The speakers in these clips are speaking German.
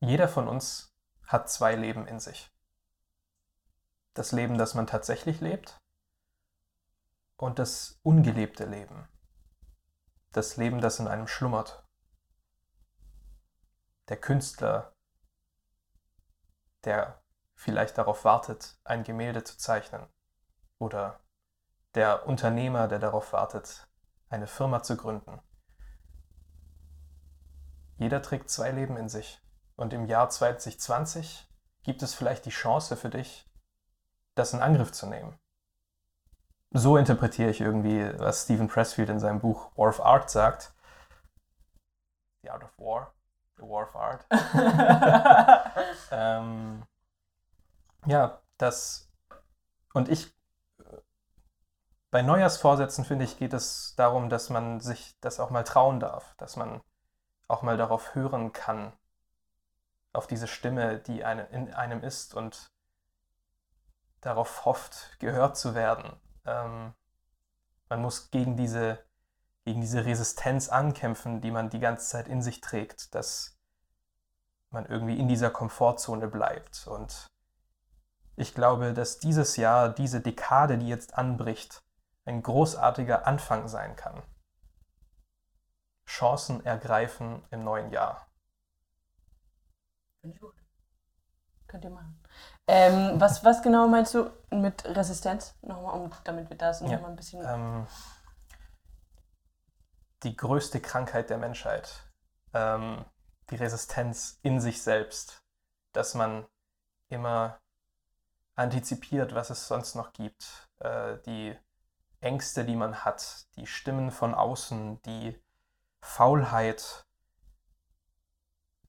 jeder von uns hat zwei Leben in sich. Das Leben, das man tatsächlich lebt und das ungelebte Leben. Das Leben, das in einem schlummert. Der Künstler, der vielleicht darauf wartet, ein Gemälde zu zeichnen. Oder der Unternehmer, der darauf wartet, eine Firma zu gründen. Jeder trägt zwei Leben in sich. Und im Jahr 2020 gibt es vielleicht die Chance für dich, das in Angriff zu nehmen. So interpretiere ich irgendwie, was Stephen Pressfield in seinem Buch War of Art sagt. The Art of War. The War of Art. ähm, ja, das. Und ich. Bei Neujahrsvorsätzen, finde ich, geht es darum, dass man sich das auch mal trauen darf, dass man auch mal darauf hören kann, auf diese Stimme, die eine, in einem ist und darauf hofft, gehört zu werden. Ähm, man muss gegen diese, gegen diese Resistenz ankämpfen, die man die ganze Zeit in sich trägt, dass man irgendwie in dieser Komfortzone bleibt. Und ich glaube, dass dieses Jahr, diese Dekade, die jetzt anbricht, ein großartiger Anfang sein kann. Chancen ergreifen im neuen Jahr. Finde ich gut. Könnt ihr machen. Ähm, was, was genau meinst du mit Resistenz? Nochmal, um, damit wir das ja, nochmal ein bisschen. Ähm, die größte Krankheit der Menschheit. Ähm, die Resistenz in sich selbst. Dass man immer antizipiert, was es sonst noch gibt. Äh, die Ängste, die man hat, die Stimmen von außen, die Faulheit,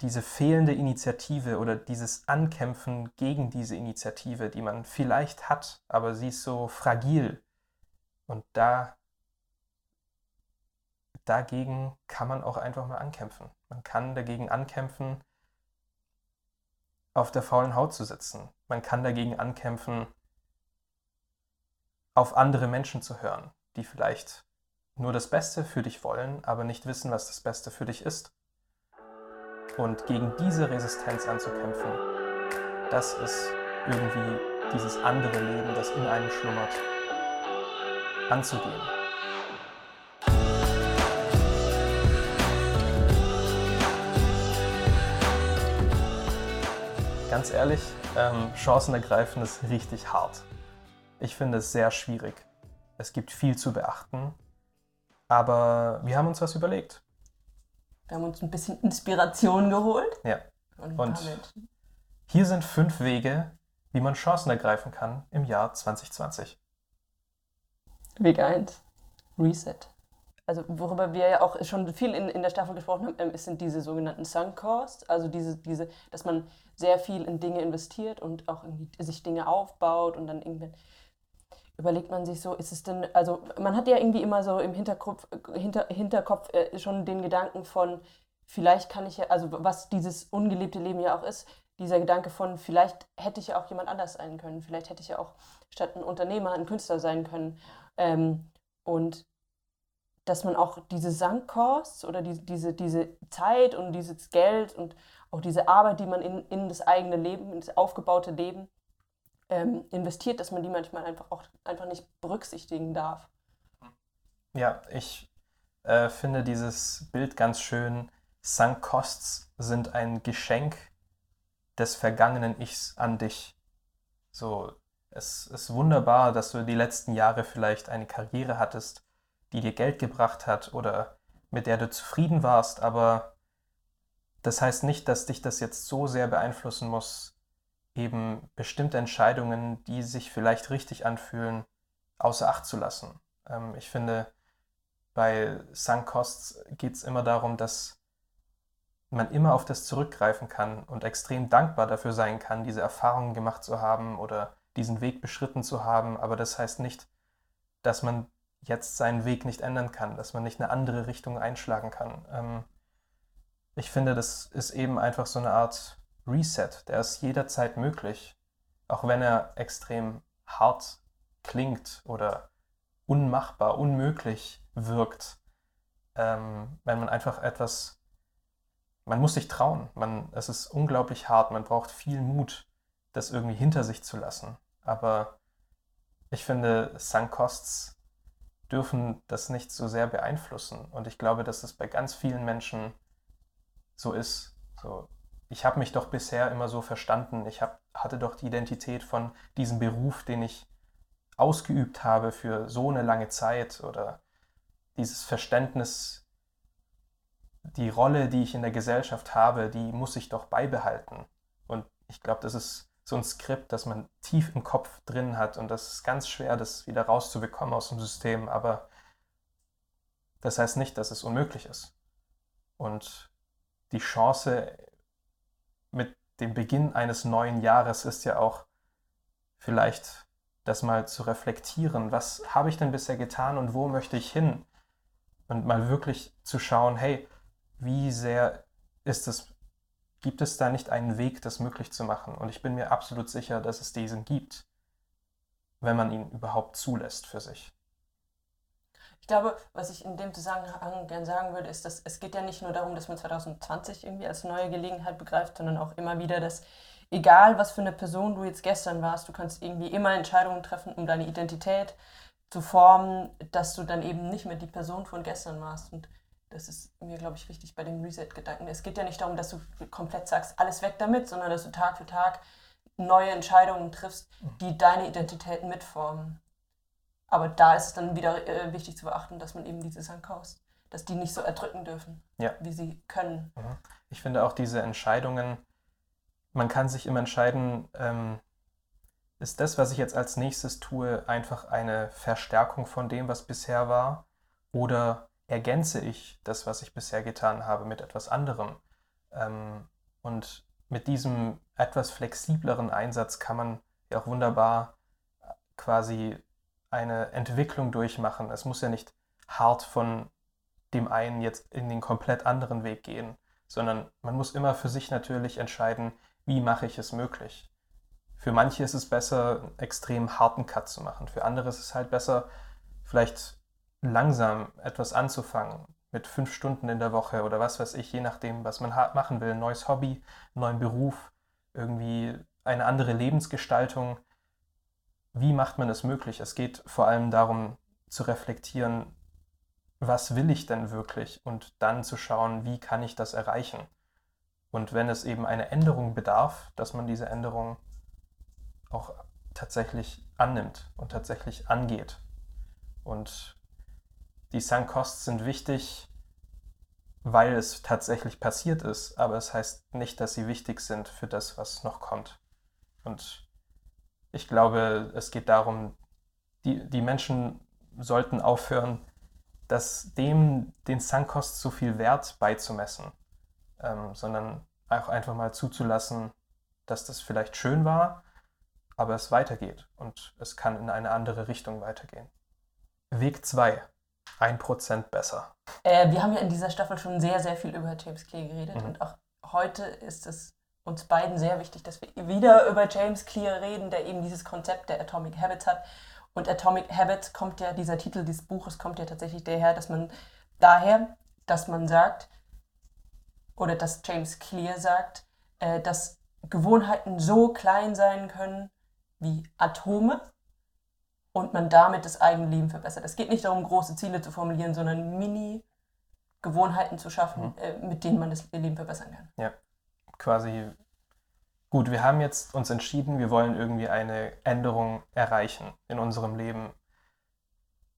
diese fehlende Initiative oder dieses Ankämpfen gegen diese Initiative, die man vielleicht hat, aber sie ist so fragil. Und da dagegen kann man auch einfach mal ankämpfen. Man kann dagegen ankämpfen, auf der faulen Haut zu sitzen. Man kann dagegen ankämpfen, auf andere Menschen zu hören, die vielleicht nur das Beste für dich wollen, aber nicht wissen, was das Beste für dich ist. Und gegen diese Resistenz anzukämpfen, das ist irgendwie dieses andere Leben, das in einem schlummert, anzugehen. Ganz ehrlich, ähm, Chancen ergreifen ist richtig hart. Ich finde es sehr schwierig. Es gibt viel zu beachten, aber wir haben uns was überlegt. Wir haben uns ein bisschen Inspiration geholt. Ja. Und, Und hier sind fünf Wege, wie man Chancen ergreifen kann im Jahr 2020. Weg 1. Reset. Also worüber wir ja auch schon viel in, in der Staffel gesprochen haben, ähm, sind diese sogenannten Sunk Costs, also diese, diese, dass man sehr viel in Dinge investiert und auch sich Dinge aufbaut und dann irgendwann überlegt man sich so, ist es denn, also man hat ja irgendwie immer so im Hinterkopf, hinter, Hinterkopf äh, schon den Gedanken von, vielleicht kann ich ja, also was dieses ungelebte Leben ja auch ist, dieser Gedanke von, vielleicht hätte ich ja auch jemand anders sein können, vielleicht hätte ich ja auch statt ein Unternehmer ein Künstler sein können. Ähm, und dass man auch diese Sankkosts oder die, diese, diese Zeit und dieses Geld und auch diese Arbeit, die man in, in das eigene Leben, in das aufgebaute Leben ähm, investiert, dass man die manchmal einfach auch einfach nicht berücksichtigen darf. Ja, ich äh, finde dieses Bild ganz schön. Sunk Costs sind ein Geschenk des vergangenen Ichs an dich. So, es ist wunderbar, dass du die letzten Jahre vielleicht eine Karriere hattest, die dir Geld gebracht hat oder mit der du zufrieden warst, aber das heißt nicht, dass dich das jetzt so sehr beeinflussen muss, eben bestimmte Entscheidungen, die sich vielleicht richtig anfühlen, außer Acht zu lassen. Ähm, ich finde, bei Sunk Costs geht es immer darum, dass man immer auf das zurückgreifen kann und extrem dankbar dafür sein kann, diese Erfahrungen gemacht zu haben oder diesen Weg beschritten zu haben. Aber das heißt nicht, dass man jetzt seinen Weg nicht ändern kann, dass man nicht eine andere Richtung einschlagen kann. Ähm, ich finde, das ist eben einfach so eine Art Reset, der ist jederzeit möglich, auch wenn er extrem hart klingt oder unmachbar, unmöglich wirkt, ähm, wenn man einfach etwas, man muss sich trauen. Man, es ist unglaublich hart. Man braucht viel Mut, das irgendwie hinter sich zu lassen. Aber ich finde, Sunk-Costs dürfen das nicht so sehr beeinflussen. Und ich glaube, dass es bei ganz vielen Menschen so ist. So, ich habe mich doch bisher immer so verstanden. Ich hab, hatte doch die Identität von diesem Beruf, den ich ausgeübt habe für so eine lange Zeit oder dieses Verständnis, die Rolle, die ich in der Gesellschaft habe, die muss ich doch beibehalten. Und ich glaube, das ist so ein Skript, das man tief im Kopf drin hat und das ist ganz schwer, das wieder rauszubekommen aus dem System. Aber das heißt nicht, dass es unmöglich ist. Und die Chance mit dem Beginn eines neuen Jahres ist ja auch vielleicht das mal zu reflektieren. Was habe ich denn bisher getan und wo möchte ich hin? Und mal wirklich zu schauen, hey, wie sehr ist es, gibt es da nicht einen Weg, das möglich zu machen? Und ich bin mir absolut sicher, dass es diesen gibt, wenn man ihn überhaupt zulässt für sich. Ich glaube, was ich in dem Zusammenhang gerne sagen würde, ist, dass es geht ja nicht nur darum, dass man 2020 irgendwie als neue Gelegenheit begreift, sondern auch immer wieder, dass egal was für eine Person du jetzt gestern warst, du kannst irgendwie immer Entscheidungen treffen, um deine Identität zu formen, dass du dann eben nicht mehr die Person von gestern warst. Und das ist mir, glaube ich, wichtig bei dem Reset-Gedanken. Es geht ja nicht darum, dass du komplett sagst, alles weg damit, sondern dass du Tag für Tag neue Entscheidungen triffst, die deine Identität mitformen. Aber da ist es dann wieder äh, wichtig zu beachten, dass man eben diese Sankaus, dass die nicht so erdrücken dürfen, ja. wie sie können. Mhm. Ich finde auch diese Entscheidungen, man kann sich immer entscheiden, ähm, ist das, was ich jetzt als nächstes tue, einfach eine Verstärkung von dem, was bisher war? Oder ergänze ich das, was ich bisher getan habe, mit etwas anderem? Ähm, und mit diesem etwas flexibleren Einsatz kann man ja auch wunderbar quasi eine Entwicklung durchmachen. Es muss ja nicht hart von dem einen jetzt in den komplett anderen Weg gehen, sondern man muss immer für sich natürlich entscheiden, wie mache ich es möglich. Für manche ist es besser, einen extrem harten Cut zu machen. Für andere ist es halt besser, vielleicht langsam etwas anzufangen, mit fünf Stunden in der Woche oder was weiß ich, je nachdem, was man machen will. Ein neues Hobby, einen neuen Beruf, irgendwie eine andere Lebensgestaltung. Wie macht man es möglich? Es geht vor allem darum zu reflektieren, was will ich denn wirklich und dann zu schauen, wie kann ich das erreichen. Und wenn es eben eine Änderung bedarf, dass man diese Änderung auch tatsächlich annimmt und tatsächlich angeht. Und die Sunk Costs sind wichtig, weil es tatsächlich passiert ist, aber es heißt nicht, dass sie wichtig sind für das, was noch kommt. Und ich glaube, es geht darum, die, die Menschen sollten aufhören, dass dem den Sunk Costs so viel Wert beizumessen, ähm, sondern auch einfach mal zuzulassen, dass das vielleicht schön war, aber es weitergeht und es kann in eine andere Richtung weitergehen. Weg 2. 1% besser. Äh, wir haben ja in dieser Staffel schon sehr, sehr viel über James Clear geredet mhm. und auch heute ist es uns beiden sehr wichtig, dass wir wieder über James Clear reden, der eben dieses Konzept der Atomic Habits hat. Und Atomic Habits kommt ja, dieser Titel dieses Buches kommt ja tatsächlich daher, dass man daher, dass man sagt, oder dass James Clear sagt, äh, dass Gewohnheiten so klein sein können, wie Atome und man damit das eigene Leben verbessert. Es geht nicht darum, große Ziele zu formulieren, sondern Mini-Gewohnheiten zu schaffen, mhm. äh, mit denen man das Leben verbessern kann. Ja, quasi. Gut, wir haben jetzt uns entschieden, wir wollen irgendwie eine Änderung erreichen in unserem Leben.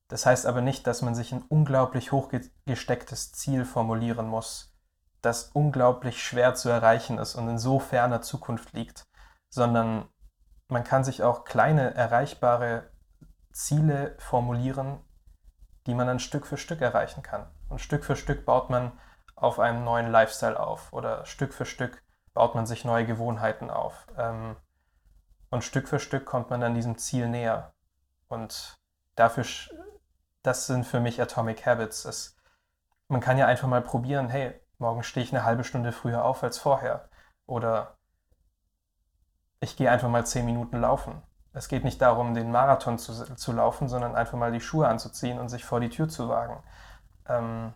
Das heißt aber nicht, dass man sich ein unglaublich hochgestecktes Ziel formulieren muss, das unglaublich schwer zu erreichen ist und in so ferner Zukunft liegt, sondern man kann sich auch kleine erreichbare Ziele formulieren, die man dann Stück für Stück erreichen kann. Und Stück für Stück baut man auf einem neuen Lifestyle auf oder Stück für Stück baut man sich neue Gewohnheiten auf. Ähm, und Stück für Stück kommt man dann diesem Ziel näher. Und dafür, das sind für mich Atomic Habits. Es, man kann ja einfach mal probieren, hey, morgen stehe ich eine halbe Stunde früher auf als vorher. Oder ich gehe einfach mal zehn Minuten laufen. Es geht nicht darum, den Marathon zu, zu laufen, sondern einfach mal die Schuhe anzuziehen und sich vor die Tür zu wagen. Ähm,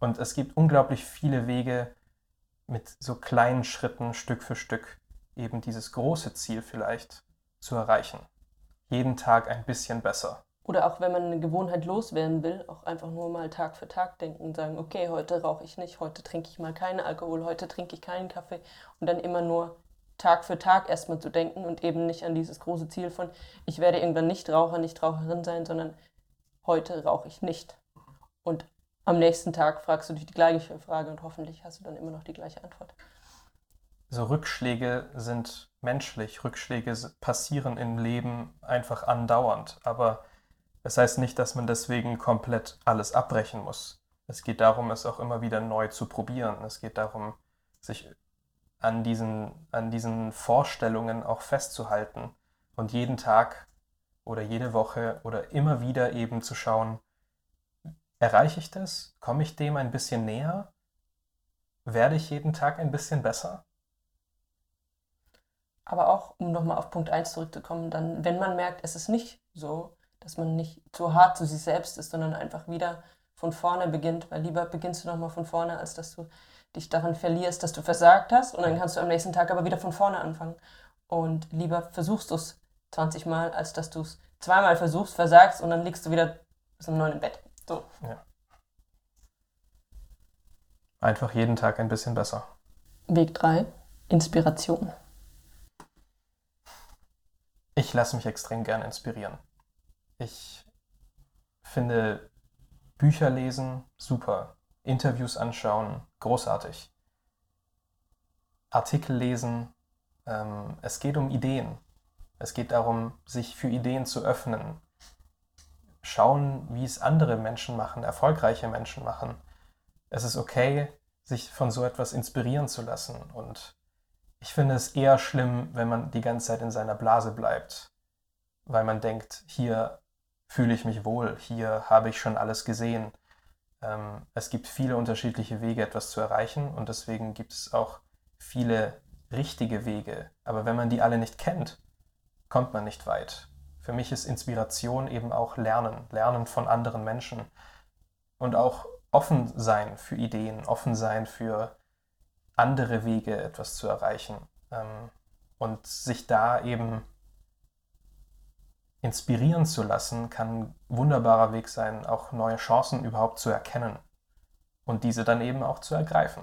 und es gibt unglaublich viele Wege, mit so kleinen Schritten Stück für Stück eben dieses große Ziel vielleicht zu erreichen. Jeden Tag ein bisschen besser. Oder auch wenn man eine Gewohnheit loswerden will, auch einfach nur mal Tag für Tag denken und sagen, okay, heute rauche ich nicht, heute trinke ich mal keinen Alkohol, heute trinke ich keinen Kaffee und dann immer nur Tag für Tag erstmal zu denken und eben nicht an dieses große Ziel von, ich werde irgendwann nicht Raucher, nicht Raucherin sein, sondern heute rauche ich nicht. Und am nächsten Tag fragst du dich die gleiche Frage und hoffentlich hast du dann immer noch die gleiche Antwort. So Rückschläge sind menschlich, Rückschläge passieren im Leben einfach andauernd, aber das heißt nicht, dass man deswegen komplett alles abbrechen muss. Es geht darum, es auch immer wieder neu zu probieren. Es geht darum, sich an diesen, an diesen Vorstellungen auch festzuhalten und jeden Tag oder jede Woche oder immer wieder eben zu schauen, erreiche ich das? Komme ich dem ein bisschen näher? Werde ich jeden Tag ein bisschen besser? Aber auch, um nochmal auf Punkt 1 zurückzukommen, dann, wenn man merkt, es ist nicht so, dass man nicht zu hart zu sich selbst ist, sondern einfach wieder von vorne beginnt, weil lieber beginnst du nochmal von vorne, als dass du dich daran verlierst, dass du versagt hast und dann kannst du am nächsten Tag aber wieder von vorne anfangen. Und lieber versuchst du es 20 Mal, als dass du es zweimal versuchst, versagst und dann liegst du wieder bis um neun im Bett. So. Ja. Einfach jeden Tag ein bisschen besser. Weg 3. Inspiration. Ich lasse mich extrem gern inspirieren. Ich finde Bücher lesen super, Interviews anschauen großartig, Artikel lesen. Ähm, es geht um Ideen. Es geht darum, sich für Ideen zu öffnen. Schauen, wie es andere Menschen machen, erfolgreiche Menschen machen. Es ist okay, sich von so etwas inspirieren zu lassen. Und ich finde es eher schlimm, wenn man die ganze Zeit in seiner Blase bleibt, weil man denkt, hier fühle ich mich wohl, hier habe ich schon alles gesehen. Ähm, es gibt viele unterschiedliche Wege, etwas zu erreichen und deswegen gibt es auch viele richtige Wege. Aber wenn man die alle nicht kennt, kommt man nicht weit. Für mich ist Inspiration eben auch Lernen, Lernen von anderen Menschen und auch offen sein für Ideen, offen sein für andere Wege, etwas zu erreichen ähm, und sich da eben inspirieren zu lassen, kann ein wunderbarer Weg sein, auch neue Chancen überhaupt zu erkennen und diese dann eben auch zu ergreifen.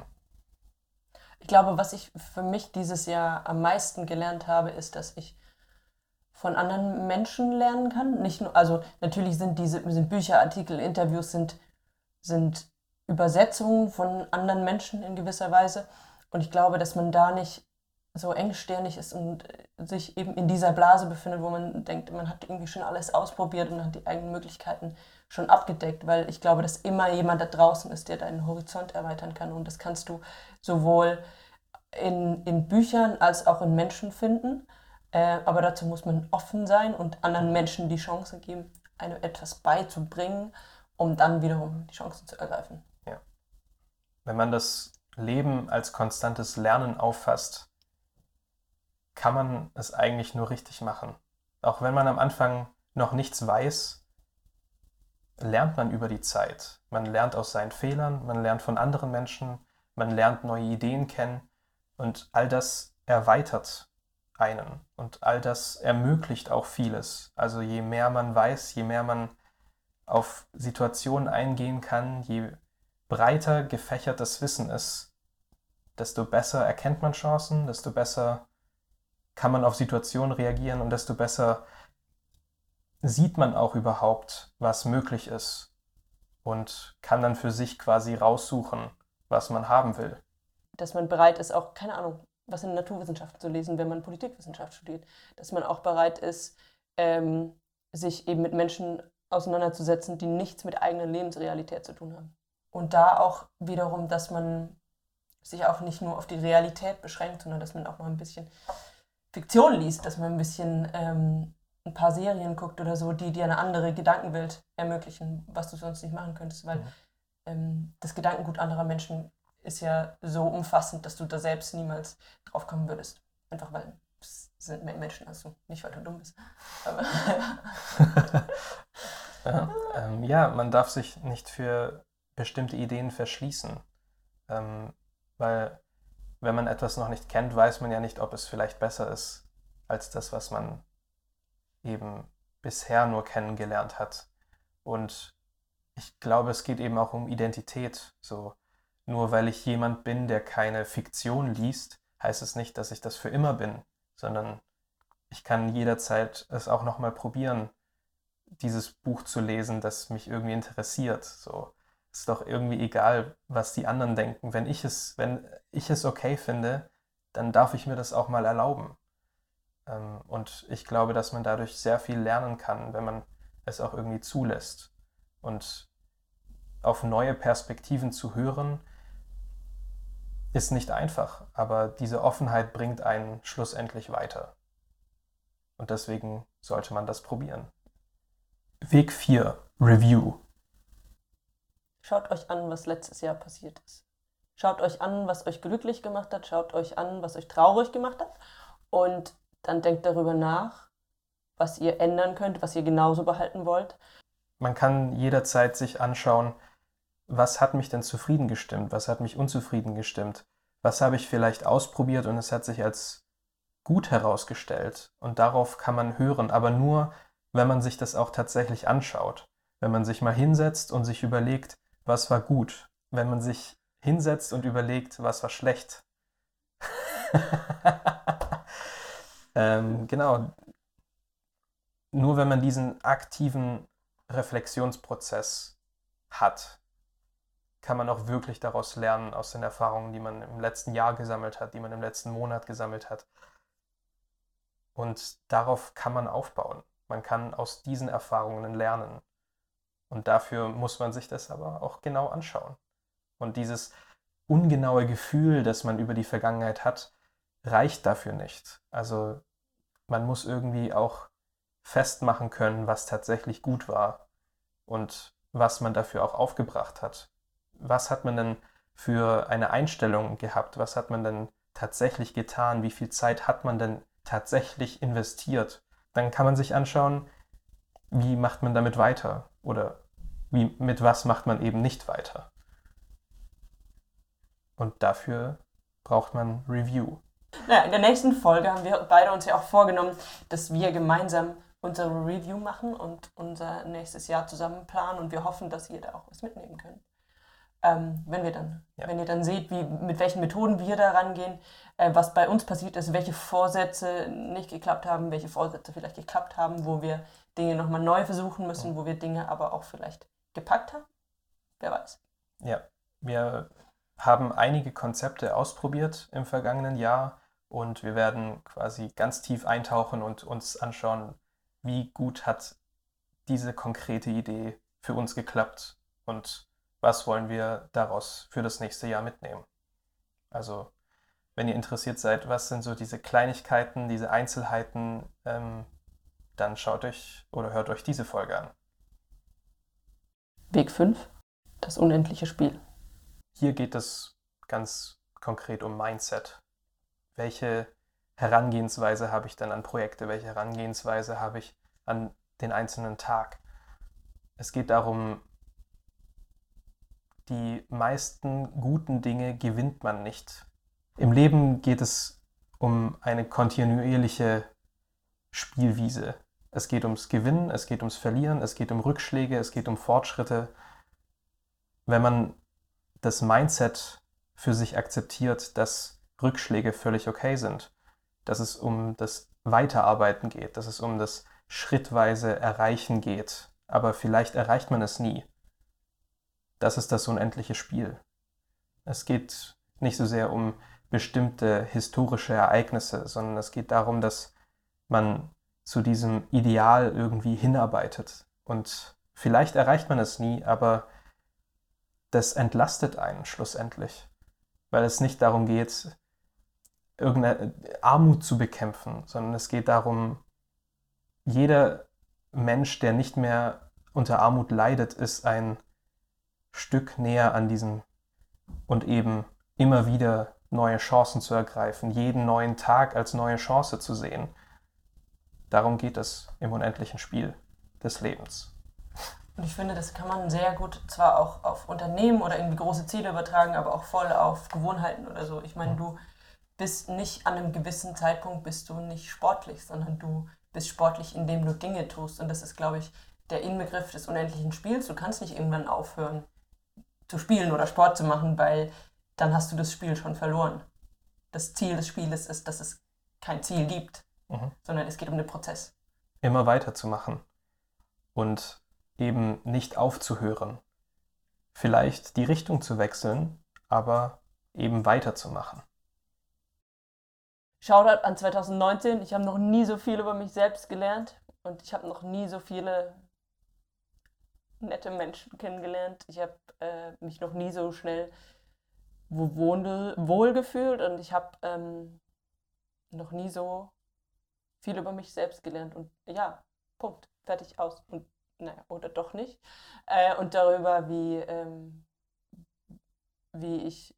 Ich glaube, was ich für mich dieses Jahr am meisten gelernt habe, ist, dass ich von anderen Menschen lernen kann. Nicht nur, also natürlich sind diese sind Bücher, Artikel, Interviews sind, sind Übersetzungen von anderen Menschen in gewisser Weise. Und ich glaube, dass man da nicht so engstirnig ist und sich eben in dieser Blase befindet, wo man denkt, man hat irgendwie schon alles ausprobiert und hat die eigenen Möglichkeiten schon abgedeckt, weil ich glaube, dass immer jemand da draußen ist, der deinen Horizont erweitern kann und das kannst du sowohl in, in Büchern als auch in Menschen finden, äh, aber dazu muss man offen sein und anderen Menschen die Chance geben, einem etwas beizubringen, um dann wiederum die Chancen zu ergreifen. Ja. Wenn man das Leben als konstantes Lernen auffasst, kann man es eigentlich nur richtig machen. Auch wenn man am Anfang noch nichts weiß, lernt man über die Zeit. Man lernt aus seinen Fehlern, man lernt von anderen Menschen, man lernt neue Ideen kennen und all das erweitert einen und all das ermöglicht auch vieles. Also je mehr man weiß, je mehr man auf Situationen eingehen kann, je breiter gefächert das Wissen ist, desto besser erkennt man Chancen, desto besser kann man auf Situationen reagieren und desto besser sieht man auch überhaupt, was möglich ist und kann dann für sich quasi raussuchen, was man haben will. Dass man bereit ist, auch, keine Ahnung, was in Naturwissenschaften zu lesen, wenn man Politikwissenschaft studiert. Dass man auch bereit ist, ähm, sich eben mit Menschen auseinanderzusetzen, die nichts mit eigener Lebensrealität zu tun haben. Und da auch wiederum, dass man sich auch nicht nur auf die Realität beschränkt, sondern dass man auch mal ein bisschen Fiktion liest, dass man ein bisschen ähm, ein paar Serien guckt oder so, die dir eine andere Gedankenwelt ermöglichen, was du sonst nicht machen könntest, weil mhm. ähm, das Gedankengut anderer Menschen ist ja so umfassend, dass du da selbst niemals drauf kommen würdest. Einfach weil es sind mehr Menschen als du, nicht weil du dumm bist. ja, ähm, ja, man darf sich nicht für bestimmte Ideen verschließen, ähm, weil wenn man etwas noch nicht kennt, weiß man ja nicht, ob es vielleicht besser ist als das, was man eben bisher nur kennengelernt hat. Und ich glaube, es geht eben auch um Identität. So, nur weil ich jemand bin, der keine Fiktion liest, heißt es nicht, dass ich das für immer bin, sondern ich kann jederzeit es auch nochmal probieren, dieses Buch zu lesen, das mich irgendwie interessiert. So ist doch irgendwie egal, was die anderen denken. Wenn ich es, wenn ich es okay finde, dann darf ich mir das auch mal erlauben. Ähm, und ich glaube, dass man dadurch sehr viel lernen kann, wenn man es auch irgendwie zulässt. Und auf neue Perspektiven zu hören, ist nicht einfach, aber diese Offenheit bringt einen schlussendlich weiter. Und deswegen sollte man das probieren. Weg 4. Review. Schaut euch an, was letztes Jahr passiert ist. Schaut euch an, was euch glücklich gemacht hat. Schaut euch an, was euch traurig gemacht hat. Und dann denkt darüber nach, was ihr ändern könnt, was ihr genauso behalten wollt. Man kann jederzeit sich anschauen, was hat mich denn zufrieden gestimmt, was hat mich unzufrieden gestimmt, was habe ich vielleicht ausprobiert und es hat sich als gut herausgestellt und darauf kann man hören, aber nur, wenn man sich das auch tatsächlich anschaut. Wenn man sich mal hinsetzt und sich überlegt, was war gut. Wenn man sich hinsetzt und überlegt, was war schlecht. ähm, genau. Nur wenn man diesen aktiven Reflexionsprozess hat, kann man auch wirklich daraus lernen, aus den Erfahrungen, die man im letzten Jahr gesammelt hat, die man im letzten Monat gesammelt hat. Und darauf kann man aufbauen. Man kann aus diesen Erfahrungen lernen. Und dafür muss man sich das aber auch genau anschauen. Und dieses ungenaue Gefühl, das man über die Vergangenheit hat, reicht dafür nicht. Also man muss irgendwie auch festmachen können, was tatsächlich gut war und was man dafür auch aufgebracht hat. Was hat man denn für eine Einstellung gehabt? Was hat man denn tatsächlich getan? Wie viel Zeit hat man denn tatsächlich investiert, dann kann man sich anschauen, wie macht man damit weiter oder wie, mit was macht man eben nicht weiter. Und dafür braucht man Review. Ja, in der nächsten Folge haben wir beide uns ja auch vorgenommen, dass wir gemeinsam unsere Review machen und unser nächstes Jahr zusammen planen und wir hoffen, dass ihr da auch was mitnehmen könnt ähm, wenn wir dann, ja. wenn ihr dann seht, wie, mit welchen Methoden wir da rangehen, äh, was bei uns passiert ist, welche Vorsätze nicht geklappt haben, welche Vorsätze vielleicht geklappt haben, wo wir Dinge nochmal neu versuchen müssen, wo wir Dinge aber auch vielleicht gepackt haben. Wer weiß. Ja, wir haben einige Konzepte ausprobiert im vergangenen Jahr und wir werden quasi ganz tief eintauchen und uns anschauen, wie gut hat diese konkrete Idee für uns geklappt und was wollen wir daraus für das nächste Jahr mitnehmen. Also, wenn ihr interessiert seid, was sind so diese Kleinigkeiten, diese Einzelheiten, ähm, dann schaut euch oder hört euch diese Folge an. Weg 5, das unendliche Spiel. Hier geht es ganz konkret um Mindset. Welche Herangehensweise habe ich dann an Projekte? Welche Herangehensweise habe ich an den einzelnen Tag? Es geht darum, die meisten guten Dinge gewinnt man nicht. Im Leben geht es um eine kontinuierliche Spielwiese. Es geht ums Gewinnen, es geht ums Verlieren, es geht um Rückschläge, es geht um Fortschritte. Wenn man das Mindset für sich akzeptiert, dass Rückschläge völlig okay sind, dass es um das Weiterarbeiten geht, dass es um das schrittweise Erreichen geht, aber vielleicht erreicht man es nie, das ist das unendliche Spiel. Es geht nicht so sehr um bestimmte historische Ereignisse, sondern es geht darum, dass man zu diesem Ideal irgendwie hinarbeitet. Und vielleicht erreicht man es nie, aber das entlastet einen schlussendlich, weil es nicht darum geht, irgendeine Armut zu bekämpfen, sondern es geht darum, jeder Mensch, der nicht mehr unter Armut leidet, ist ein Stück näher an diesem und eben immer wieder neue Chancen zu ergreifen, jeden neuen Tag als neue Chance zu sehen. Darum geht es im unendlichen Spiel des Lebens. Und ich finde, das kann man sehr gut zwar auch auf Unternehmen oder irgendwie große Ziele übertragen, aber auch voll auf Gewohnheiten oder so. Ich meine, du bist nicht an einem gewissen Zeitpunkt bist du nicht sportlich, sondern du bist sportlich, indem du Dinge tust. Und das ist, glaube ich, der Inbegriff des unendlichen Spiels. Du kannst nicht irgendwann aufhören zu spielen oder Sport zu machen, weil dann hast du das Spiel schon verloren. Das Ziel des Spieles ist, dass es kein Ziel gibt, Mhm. sondern es geht um den Prozess. Immer weiterzumachen und eben nicht aufzuhören. Vielleicht die Richtung zu wechseln, aber eben weiterzumachen. Shoutout an 2019. Ich habe noch nie so viel über mich selbst gelernt und ich habe noch nie so viele nette Menschen kennengelernt. Ich habe äh, mich noch nie so schnell wo- wohl, wohl gefühlt und ich habe ähm, noch nie so viel über mich selbst gelernt. Und ja, Punkt. Fertig aus. Und naja, oder doch nicht. Äh, und darüber, wie, ähm, wie ich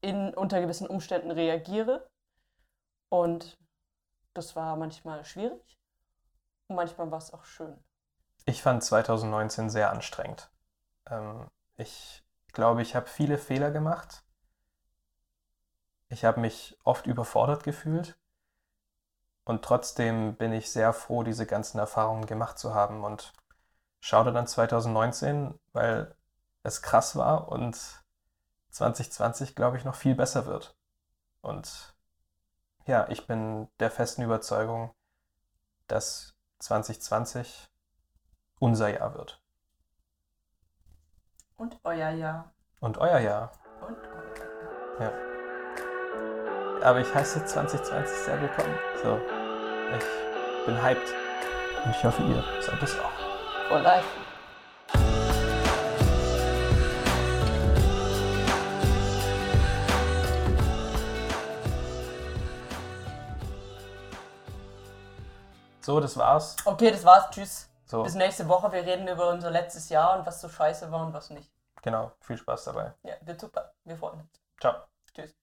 in, unter gewissen Umständen reagiere. Und das war manchmal schwierig und manchmal war es auch schön. Ich fand 2019 sehr anstrengend. Ähm, ich glaube, ich habe viele Fehler gemacht. Ich habe mich oft überfordert gefühlt. Und trotzdem bin ich sehr froh, diese ganzen Erfahrungen gemacht zu haben. Und schaue dann 2019, weil es krass war und 2020, glaube ich, noch viel besser wird. Und ja, ich bin der festen Überzeugung, dass 2020 unser Jahr wird. Und euer Jahr. Und euer Jahr. Und euer Jahr. Aber ich heiße 2020 sehr willkommen. So, ich bin hyped. Und ich hoffe, ihr seid es auch. For life. So, das war's. Okay, das war's. Tschüss. So, Bis nächste Woche. Wir reden über unser letztes Jahr und was so scheiße war und was nicht. genau. Viel Spaß dabei. Ja, wird super. Wir freuen uns. Ciao. Tschüss.